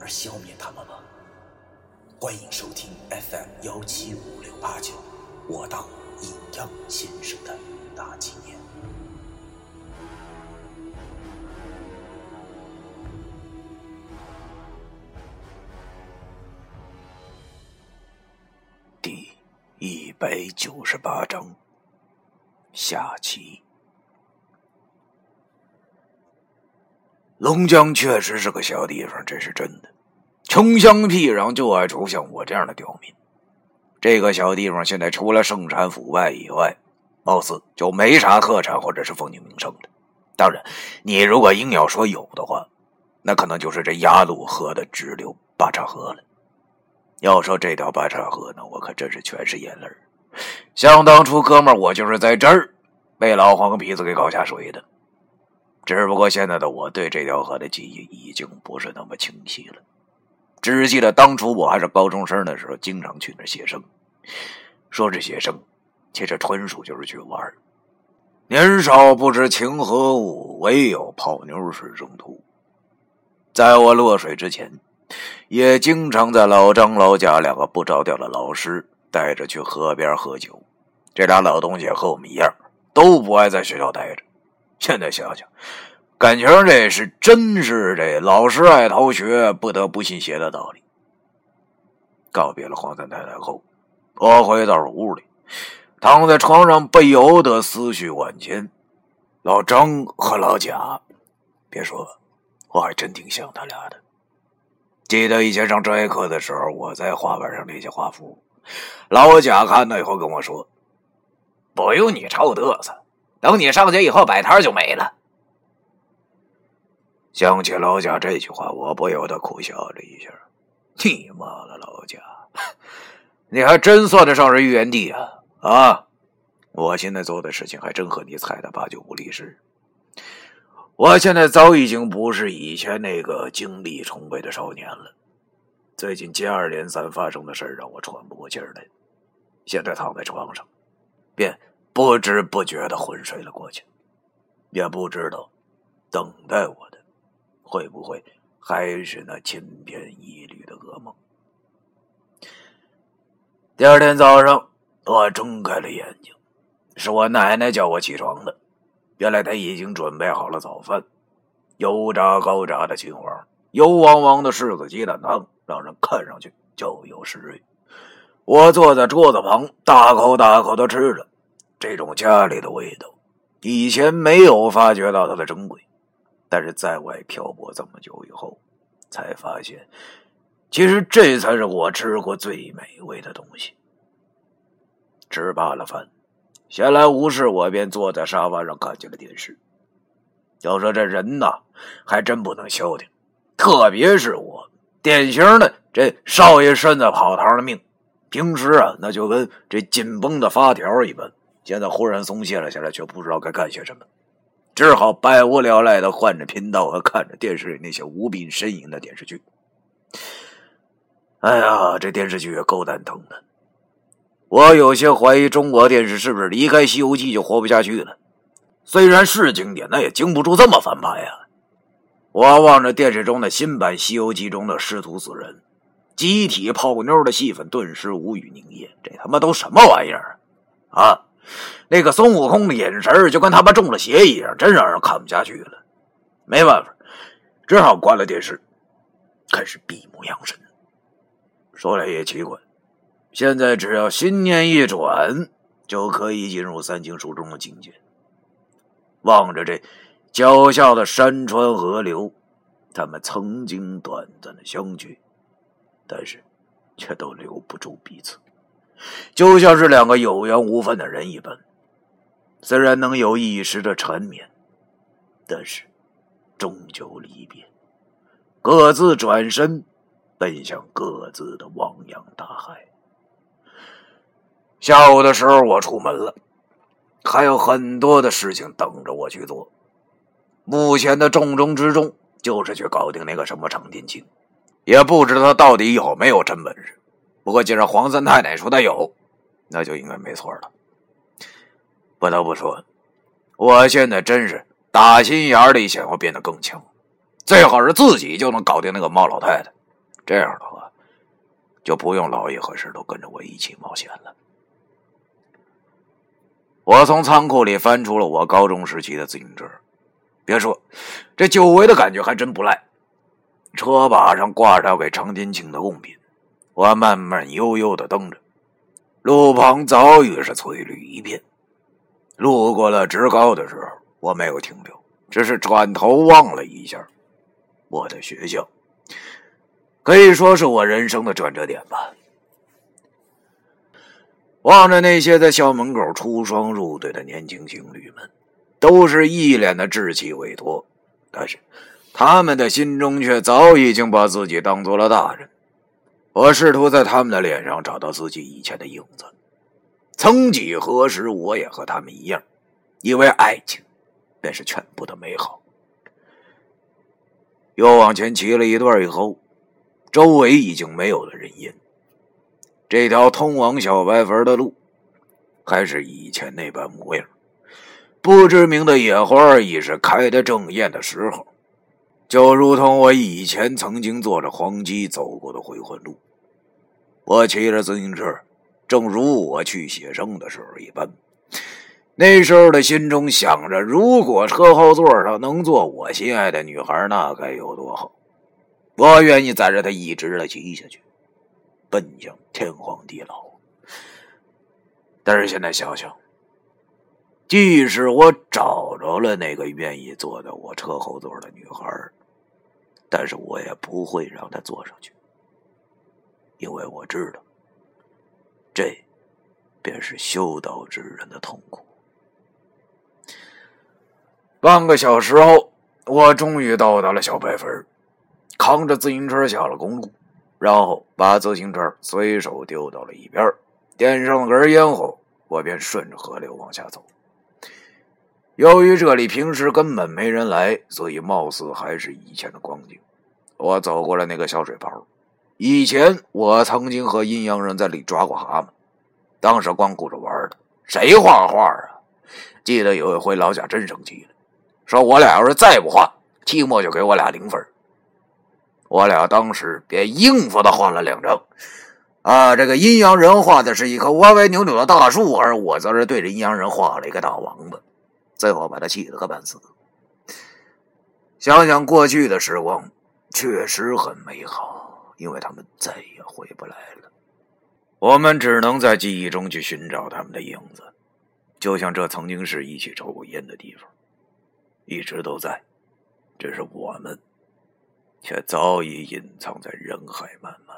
而消灭他们吗？欢迎收听 FM 幺七五六八九，我当阴阳先生的大纪念。第一百九十八章下期。龙江确实是个小地方，这是真的。穷乡僻壤就爱出像我这样的刁民。这个小地方现在除了盛产腐败以外，貌似就没啥特产或者是风景名胜的。当然，你如果硬要说有的话，那可能就是这鸭绿河的支流八岔河了。要说这条八岔河呢，我可真是全是眼泪想当初，哥们儿，我就是在这儿被老黄皮子给搞下水的。只不过现在的我对这条河的记忆已经不是那么清晰了，只记得当初我还是高中生的时候，经常去那写生。说是写生，其实纯属就是去玩儿年少不知情何物，唯有泡妞是正途。在我落水之前。也经常在老张、老贾两个不着调的老师带着去河边喝酒。这俩老东西和我们一样，都不爱在学校待着。现在想想，感情这是真是这老师爱逃学，不得不信邪的道理。告别了黄三太太后，我回到了屋里，躺在床上不由得思绪万千。老张和老贾，别说，我还真挺想他俩的。记得以前上专业课的时候，我在画板上练些画符。老贾看到以后跟我说：“不用你臭嘚瑟，等你上去以后摆摊就没了。”想起老贾这句话，我不由得苦笑了一下。你妈的，老贾，你还真算得上是预言帝啊！啊，我现在做的事情还真和你猜的八九不离十。我现在早已经不是以前那个精力充沛的少年了。最近接二连三发生的事让我喘不过气来，现在躺在床上，便不知不觉的昏睡了过去。也不知道，等待我的会不会还是那千篇一律的噩梦？第二天早上，我睁开了眼睛，是我奶奶叫我起床的。原来她已经准备好了早饭，油炸高炸的青黄，油汪汪的柿子鸡蛋汤，让人看上去就有食欲。我坐在桌子旁，大口大口的吃着这种家里的味道。以前没有发觉到它的珍贵，但是在外漂泊这么久以后，才发现，其实这才是我吃过最美味的东西。吃罢了饭。闲来无事，我便坐在沙发上看起了电视。要说这人呐，还真不能消停，特别是我，典型的这少爷身子跑堂的命。平时啊，那就跟这紧绷的发条一般，现在忽然松懈了下来，却不知道该干些什么，只好百无聊赖的换着频道和看着电视里那些无病呻吟的电视剧。哎呀，这电视剧也够蛋疼的。我有些怀疑中国电视是不是离开《西游记》就活不下去了？虽然是经典，那也经不住这么翻拍呀！我望着电视中的新版《西游记》中的师徒四人集体泡妞的戏份，顿时无语凝噎。这他妈都什么玩意儿啊！那个孙悟空的眼神就跟他妈中了邪一样，真让人看不下去了。没办法，只好关了电视，开始闭目养神。说来也奇怪。现在只要心念一转，就可以进入三经书中的境界。望着这脚下的山川河流，他们曾经短暂的相聚，但是却都留不住彼此，就像是两个有缘无分的人一般。虽然能有一时的缠绵，但是终究离别，各自转身，奔向各自的汪洋大海。下午的时候，我出门了，还有很多的事情等着我去做。目前的重中之重就是去搞定那个什么常天青，也不知道他到底有没有真本事。不过既然黄三太太说他有，那就应该没错了。不得不说，我现在真是打心眼里想要变得更强，最好是自己就能搞定那个猫老太太。这样的话，就不用老爷和石头跟着我一起冒险了。我从仓库里翻出了我高中时期的自行车，别说，这久违的感觉还真不赖。车把上挂着给常天庆的贡品，我慢慢悠悠的蹬着，路旁早已是翠绿一片。路过了职高的时候，我没有停留，只是转头望了一下我的学校，可以说是我人生的转折点吧。望着那些在校门口出双入对的年轻情侣们，都是一脸的稚气未脱，但是他们的心中却早已经把自己当做了大人。我试图在他们的脸上找到自己以前的影子。曾几何时，我也和他们一样，以为爱情便是全部的美好。又往前骑了一段以后，周围已经没有了人烟。这条通往小白坟的路，还是以前那般模样。不知名的野花已是开得正艳的时候，就如同我以前曾经坐着黄鸡走过的回魂路。我骑着自行车，正如我去写生的时候一般。那时候的心中想着，如果车后座上能坐我心爱的女孩，那该有多好！我愿意载着她一直的骑下去。奔向天荒地老，但是现在想想，即使我找着了那个愿意坐在我车后座的女孩，但是我也不会让她坐上去，因为我知道，这便是修道之人的痛苦。半个小时后，我终于到达了小白坟，扛着自行车下了公路。然后把自行车随手丢到了一边，点上了根烟后，我便顺着河流往下走。由于这里平时根本没人来，所以貌似还是以前的光景。我走过了那个小水泡，以前我曾经和阴阳人在里抓过蛤蟆，当时光顾着玩的，谁画画啊？记得有一回老贾真生气了，说我俩要是再不画，期末就给我俩零分。我俩当时便应付的画了两张，啊，这个阴阳人画的是一棵歪歪扭扭的大树，而我则是对着阴阳人画了一个大王八，最后把他气了个半死。想想过去的时光，确实很美好，因为他们再也回不来了。我们只能在记忆中去寻找他们的影子，就像这曾经是一起抽过烟的地方，一直都在，只是我们。却早已隐藏在人海漫漫。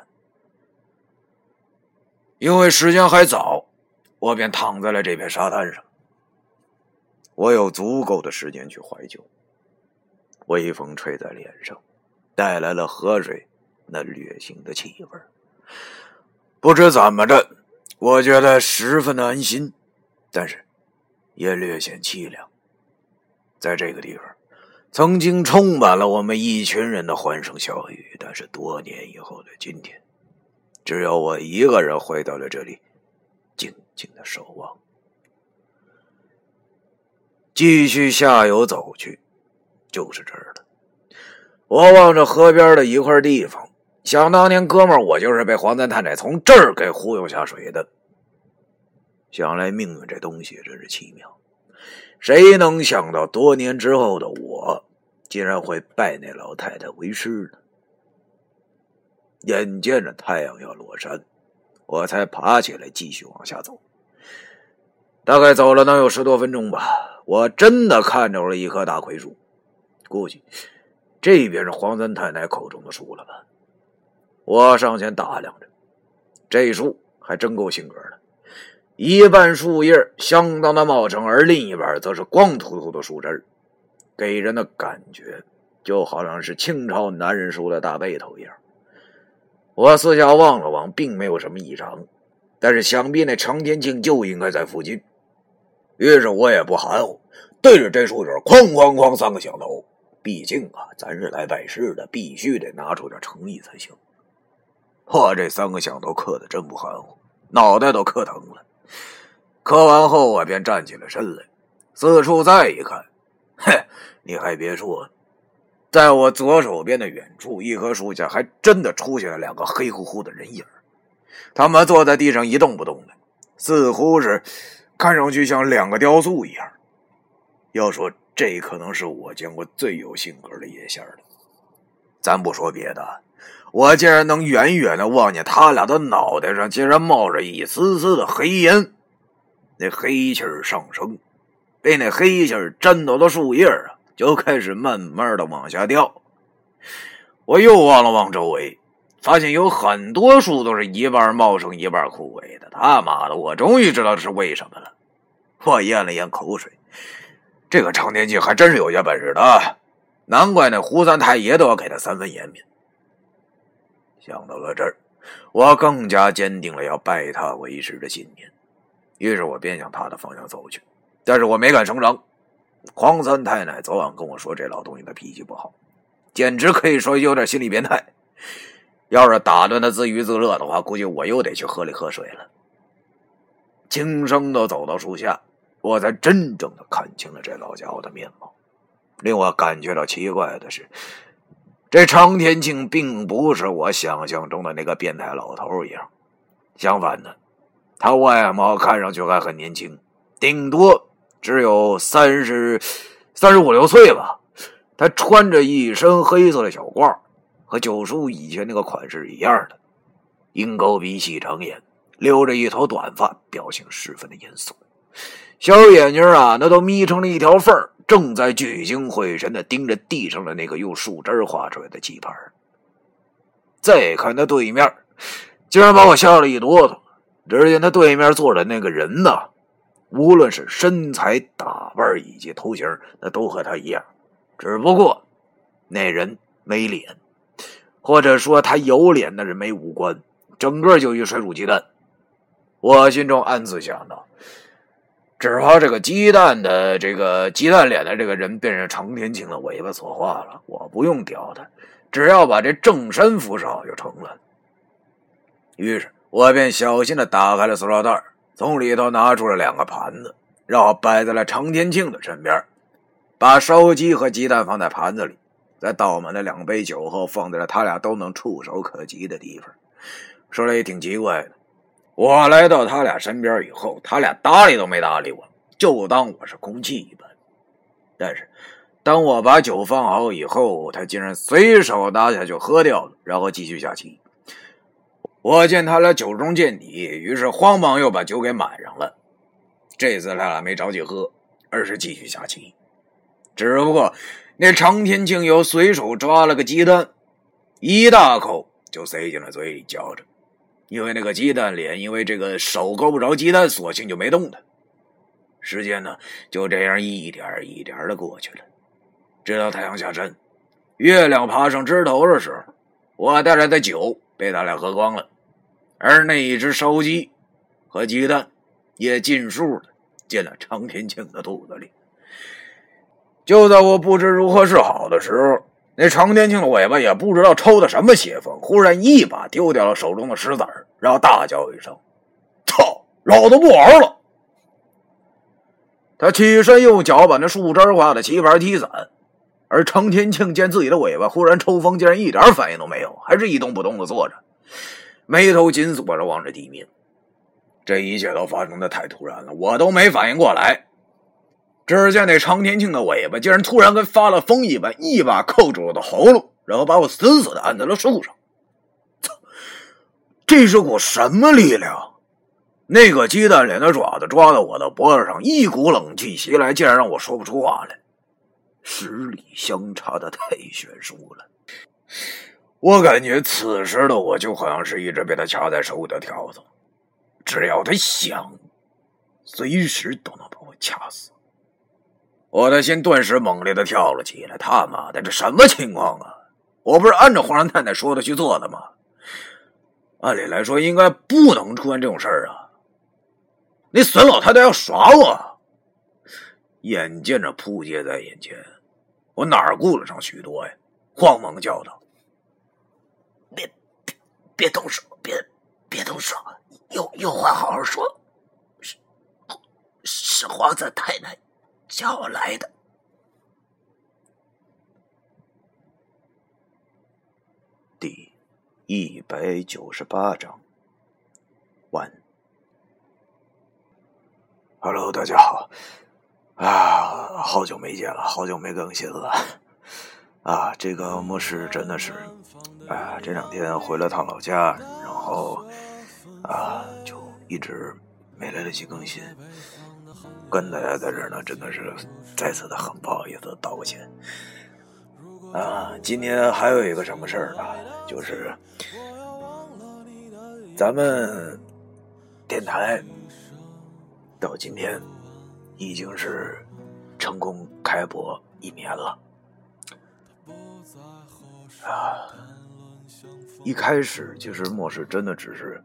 因为时间还早，我便躺在了这片沙滩上。我有足够的时间去怀旧。微风吹在脸上，带来了河水那略腥的气味。不知怎么着，我觉得十分的安心，但是也略显凄凉。在这个地方。曾经充满了我们一群人的欢声笑语，但是多年以后的今天，只有我一个人回到了这里，静静的守望。继续下游走去，就是这儿了。我望着河边的一块地方，想当年哥们儿，我就是被黄三太太从这儿给忽悠下水的。想来命运这东西真是奇妙。谁能想到，多年之后的我，竟然会拜那老太太为师呢？眼见着太阳要落山，我才爬起来继续往下走。大概走了能有十多分钟吧，我真的看着了一棵大葵树，估计这便是黄三太太口中的树了吧。我上前打量着，这树还真够性格的。一半树叶相当的茂盛，而另一半则是光秃秃的树枝给人的感觉就好像是清朝男人梳的大背头一样。我四下望了望，并没有什么异常，但是想必那常天庆就应该在附近。于是我也不含糊，对着这树枝哐哐哐三个响头。毕竟啊，咱是来拜师的，必须得拿出点诚意才行。我这三个响头磕的真不含糊，脑袋都磕疼了。磕完后，我便站起了身来，四处再一看，嘿，你还别说。在我左手边的远处，一棵树下还真的出现了两个黑乎乎的人影他们坐在地上一动不动的，似乎是看上去像两个雕塑一样。要说这可能是我见过最有性格的野仙了。咱不说别的，我竟然能远远的望见他俩的脑袋上竟然冒着一丝丝的黑烟，那黑气儿上升，被那黑气儿沾到的树叶啊。就开始慢慢的往下掉。我又望了望周围，发现有很多树都是一半茂盛一半枯萎的。他妈的，我终于知道这是为什么了。我咽了咽口水，这个常天庆还真是有些本事的，难怪那胡三太爷都要给他三分颜面。想到了这儿，我更加坚定了要拜他为师的信念。于是我便向他的方向走去，但是我没敢声张。黄三太奶昨晚跟我说，这老东西的脾气不好，简直可以说有点心理变态。要是打断他自娱自乐的话，估计我又得去河里喝水了。轻声的走到树下，我才真正的看清了这老家伙的面貌。令我感觉到奇怪的是，这常天庆并不是我想象中的那个变态老头一样，相反的，他外貌看上去还很年轻，顶多。只有三十三十五六岁吧，他穿着一身黑色的小褂，和九叔以前那个款式一样的，鹰钩鼻、细长眼，留着一头短发，表情十分的严肃，小眼睛啊，那都眯成了一条缝正在聚精会神的盯着地上的那个用树枝画出来的棋盘。再看他对面，竟然把我吓了一哆嗦。只见他对面坐着那个人呢。无论是身材、打扮以及头型，那都和他一样，只不过那人没脸，或者说他有脸，那人没五官，整个就一水煮鸡蛋。我心中暗自想到：只怕这个鸡蛋的这个鸡蛋脸的这个人便是常天庆的尾巴所化了。我不用屌他，只要把这正身扶上就成了。于是我便小心的打开了塑料袋。从里头拿出了两个盘子，然后摆在了常天庆的身边，把烧鸡和鸡蛋放在盘子里，再倒满了两杯酒后，放在了他俩都能触手可及的地方。说来也挺奇怪的，我来到他俩身边以后，他俩搭理都没搭理我，就当我是空气一般。但是，当我把酒放好以后，他竟然随手拿下就喝掉了，然后继续下棋。我见他俩酒中见底，于是慌忙又把酒给满上了。这次他俩没着急喝，而是继续下棋。只不过那常天庆又随手抓了个鸡蛋，一大口就塞进了嘴里嚼着。因为那个鸡蛋脸，因为这个手够不着鸡蛋，索性就没动弹。时间呢，就这样一点一点的过去了。直到太阳下山，月亮爬上枝头的时候，我带来的酒。被他俩喝光了，而那一只烧鸡和鸡蛋也尽数的进了常天庆的肚子里。就在我不知如何是好的时候，那常天庆的尾巴也不知道抽的什么邪风，忽然一把丢掉了手中的石子儿，然后大叫一声：“操！老子不玩了！”他起身用脚把那树枝画的棋盘踢散。而常天庆见自己的尾巴忽然抽风，竟然一点反应都没有，还是一动不动的坐着，眉头紧锁着望着地面。这一切都发生的太突然了，我都没反应过来。只见那常天庆的尾巴竟然突然跟发了疯一般，一把扣住我的喉咙，然后把我死死的按在了树上。操！这是股什么力量？那个鸡蛋脸的爪子抓到我的脖子上，一股冷气袭来，竟然让我说不出话来。实力相差的太悬殊了，我感觉此时的我就好像是一只被他掐在手里的条子，只要他想，随时都能把我掐死。我的心顿时猛烈的跳了起来。他妈的，这什么情况啊？我不是按照黄山太太说的去做的吗？按理来说应该不能出现这种事儿啊！那孙老太太要耍我，眼见着扑街在眼前，我哪顾得上许多呀？慌忙叫道：“别别别动手，别别动手，有有话好好说。是是皇子太太叫我来的。”第一百九十八章完。Hello，大家好啊，好久没见了，好久没更新了啊。这个末世真的是啊，这两天回了趟老家，然后啊，就一直没来得及更新，跟大家在这儿呢，真的是再次的很不好意思，道个歉。啊，今天还有一个什么事儿呢？就是咱们电台到今天已经是成功开播一年了。啊，一开始其实末世真的只是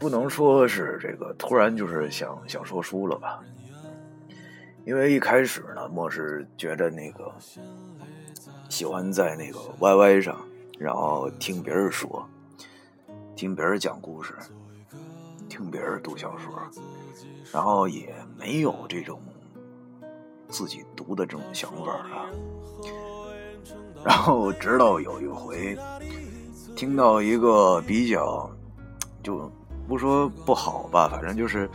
不能说是这个突然就是想想说书了吧。因为一开始呢，莫是觉得那个喜欢在那个 YY 上，然后听别人说，听别人讲故事，听别人读小说，然后也没有这种自己读的这种想法啊。然后直到有一回听到一个比较，就不说不好吧，反正就是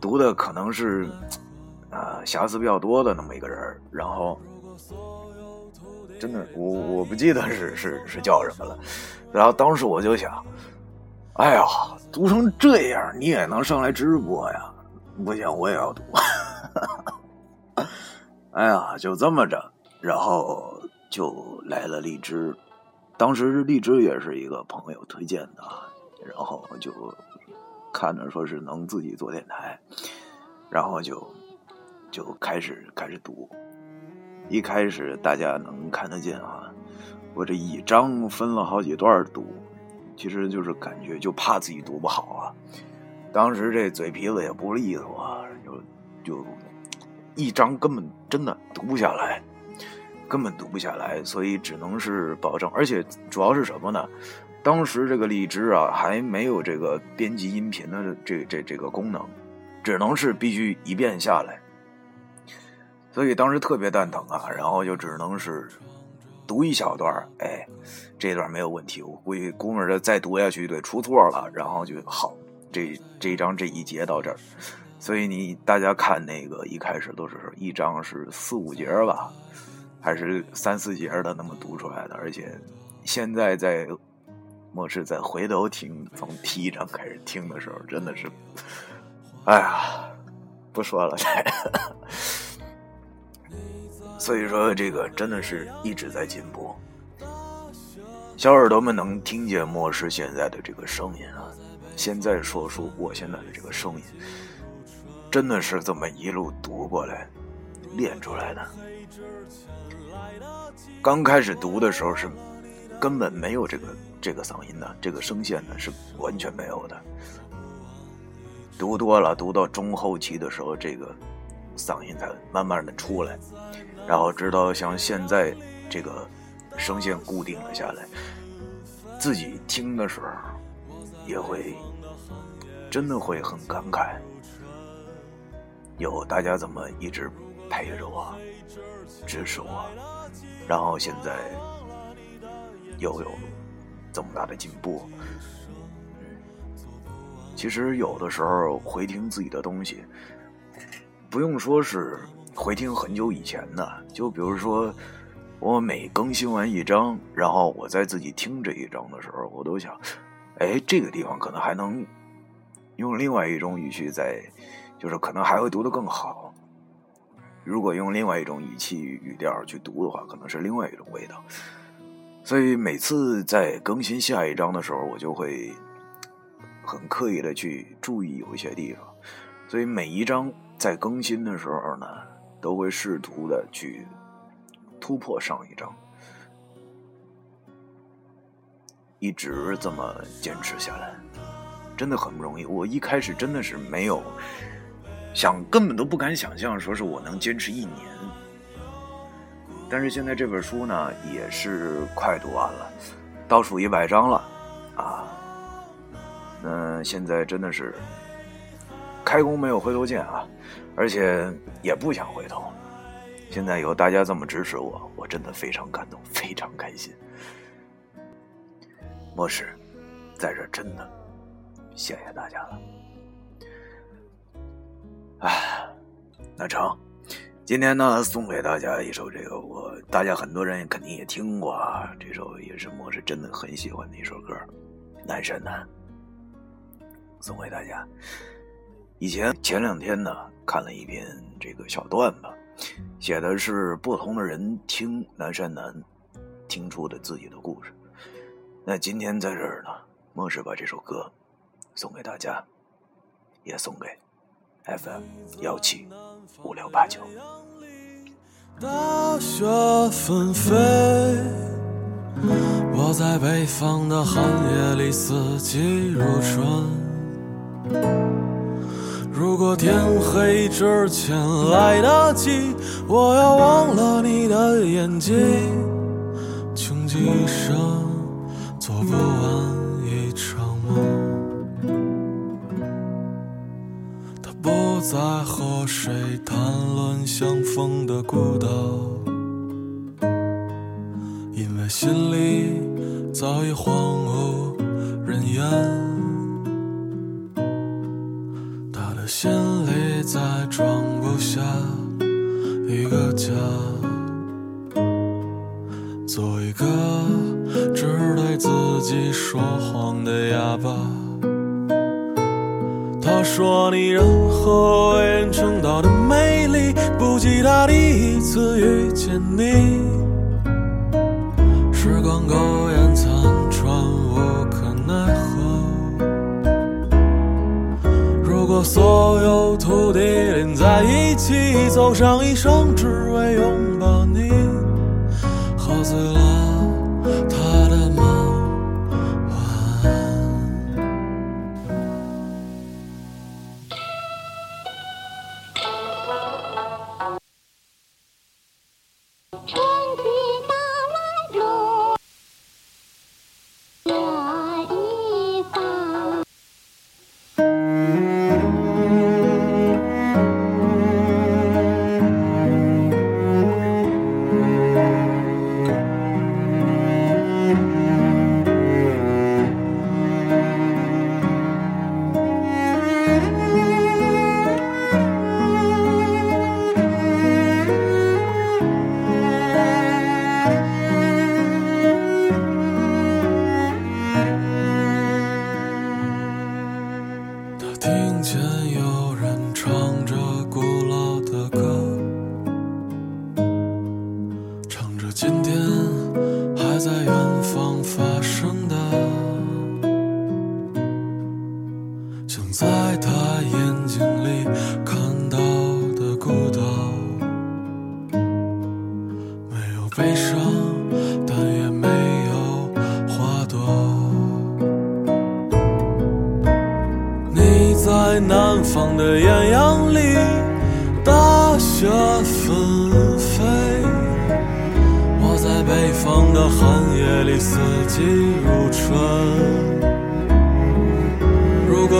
读的可能是。啊，瑕疵比较多的那么一个人，然后真的，我我不记得是是是叫什么了。然后当时我就想，哎呀，读成这样你也能上来直播呀？不行，我也要读。哎呀，就这么着，然后就来了荔枝。当时荔枝也是一个朋友推荐的，然后就看着说是能自己做电台，然后就。就开始开始读，一开始大家能看得见啊，我这一章分了好几段读，其实就是感觉就怕自己读不好啊。当时这嘴皮子也不利索，啊，就就一章根本真的读不下来，根本读不下来，所以只能是保证。而且主要是什么呢？当时这个荔枝啊还没有这个编辑音频的这这这个功能，只能是必须一遍下来。所以当时特别蛋疼啊，然后就只能是读一小段哎，这段没有问题，我估计估摸着再读下去得出错了，然后就好，这这一章这一节到这儿，所以你大家看那个一开始都是一章是四五节吧，还是三四节的那么读出来的，而且现在在末世再回头听，从第一章开始听的时候，真的是，哎呀，不说了。所以说，这个真的是一直在进步。小耳朵们能听见末世现在的这个声音啊，现在说出我现在的这个声音，真的是这么一路读过来练出来的。刚开始读的时候是根本没有这个这个嗓音的，这个声线呢是完全没有的。读多了，读到中后期的时候，这个嗓音才慢慢的出来。然后直到像现在这个声线固定了下来，自己听的时候也会真的会很感慨，有大家这么一直陪着我、支持我，然后现在又有这么大的进步。其实有的时候回听自己的东西，不用说是。回听很久以前的，就比如说，我每更新完一章，然后我在自己听这一章的时候，我都想，哎，这个地方可能还能用另外一种语气在，就是可能还会读得更好。如果用另外一种语气语调去读的话，可能是另外一种味道。所以每次在更新下一章的时候，我就会很刻意的去注意有一些地方。所以每一章在更新的时候呢。都会试图的去突破上一章，一直这么坚持下来，真的很不容易。我一开始真的是没有想，根本都不敢想象，说是我能坚持一年。但是现在这本书呢，也是快读完了，倒数一百章了啊。那现在真的是开弓没有回头箭啊，而且也不想回头。现在有大家这么支持我，我真的非常感动，非常开心。莫世，在这真的谢谢大家了。哎，那成，今天呢送给大家一首这个我大家很多人肯定也听过啊，这首也是莫世真的很喜欢的一首歌，《南山南》，送给大家。以前前两天呢看了一篇这个小段子，写的是不同的人听《南山南》听出的自己的故事。那今天在这儿呢，莫是把这首歌送给大家，也送给 FM 幺七五六八九。大雪纷飞，我在北方的寒夜里四季如春。如果天黑之前来得及，我要忘了你的眼睛，穷极一生。做不完在和谁谈论相逢的孤岛，因为心里早已荒在一起，走上一生，只为拥抱你，喝醉了。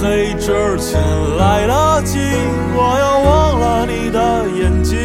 黑之前来得及，我要忘了你的眼睛，